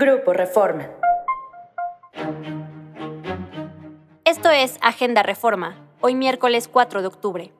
Grupo Reforma. Esto es Agenda Reforma, hoy miércoles 4 de octubre.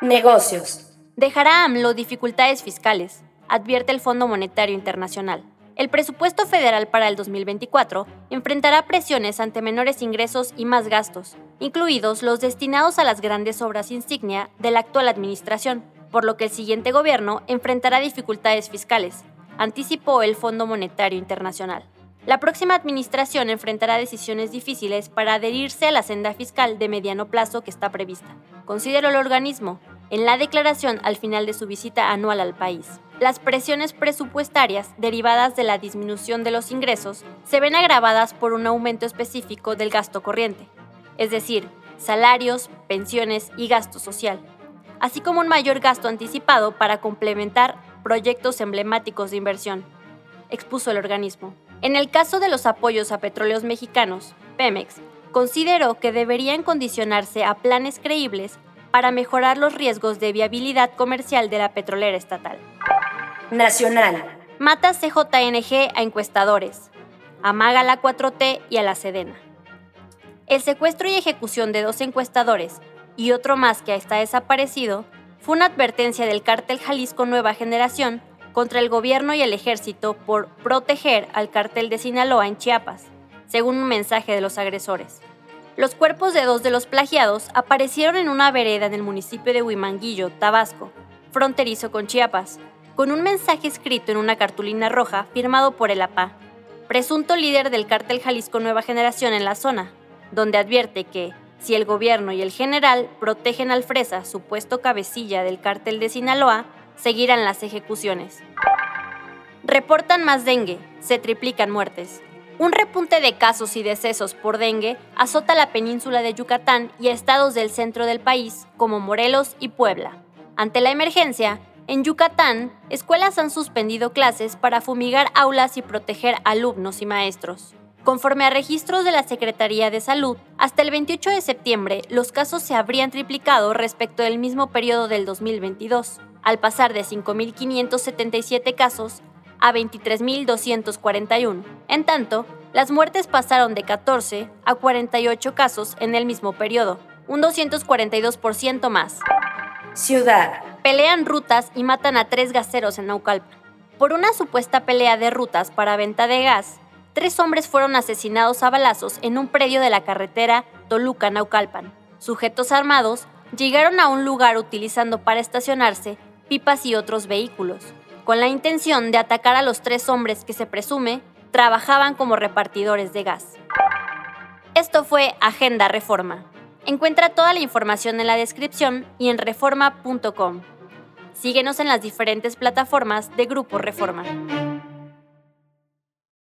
Negocios. Dejará AMLO dificultades fiscales, advierte el Fondo Monetario Internacional. El presupuesto federal para el 2024 enfrentará presiones ante menores ingresos y más gastos, incluidos los destinados a las grandes obras insignia de la actual administración, por lo que el siguiente gobierno enfrentará dificultades fiscales, anticipó el Fondo Monetario Internacional. La próxima administración enfrentará decisiones difíciles para adherirse a la senda fiscal de mediano plazo que está prevista, consideró el organismo en la declaración al final de su visita anual al país. Las presiones presupuestarias derivadas de la disminución de los ingresos se ven agravadas por un aumento específico del gasto corriente, es decir, salarios, pensiones y gasto social, así como un mayor gasto anticipado para complementar proyectos emblemáticos de inversión, expuso el organismo. En el caso de los apoyos a petróleos mexicanos, Pemex consideró que deberían condicionarse a planes creíbles para mejorar los riesgos de viabilidad comercial de la petrolera estatal. Nacional. Mata CJNG a encuestadores. Amaga la 4T y a la Sedena. El secuestro y ejecución de dos encuestadores y otro más que está desaparecido fue una advertencia del cártel Jalisco Nueva Generación contra el gobierno y el ejército por proteger al cártel de Sinaloa en Chiapas, según un mensaje de los agresores. Los cuerpos de dos de los plagiados aparecieron en una vereda en el municipio de Huimanguillo, Tabasco, fronterizo con Chiapas, con un mensaje escrito en una cartulina roja firmado por el APA, presunto líder del cártel Jalisco Nueva Generación en la zona, donde advierte que si el gobierno y el general protegen al Fresa, supuesto cabecilla del cártel de Sinaloa, seguirán las ejecuciones. Reportan más dengue, se triplican muertes. Un repunte de casos y decesos por dengue azota la península de Yucatán y estados del centro del país, como Morelos y Puebla. Ante la emergencia, en Yucatán, escuelas han suspendido clases para fumigar aulas y proteger alumnos y maestros. Conforme a registros de la Secretaría de Salud, hasta el 28 de septiembre los casos se habrían triplicado respecto del mismo periodo del 2022, al pasar de 5.577 casos a 23.241. En tanto, las muertes pasaron de 14 a 48 casos en el mismo periodo, un 242% más. Ciudad. Pelean rutas y matan a tres gaseros en Naucalpan. Por una supuesta pelea de rutas para venta de gas, tres hombres fueron asesinados a balazos en un predio de la carretera Toluca-Naucalpan. Sujetos armados llegaron a un lugar utilizando para estacionarse pipas y otros vehículos, con la intención de atacar a los tres hombres que se presume trabajaban como repartidores de gas. Esto fue Agenda Reforma. Encuentra toda la información en la descripción y en reforma.com. Síguenos en las diferentes plataformas de Grupo Reforma.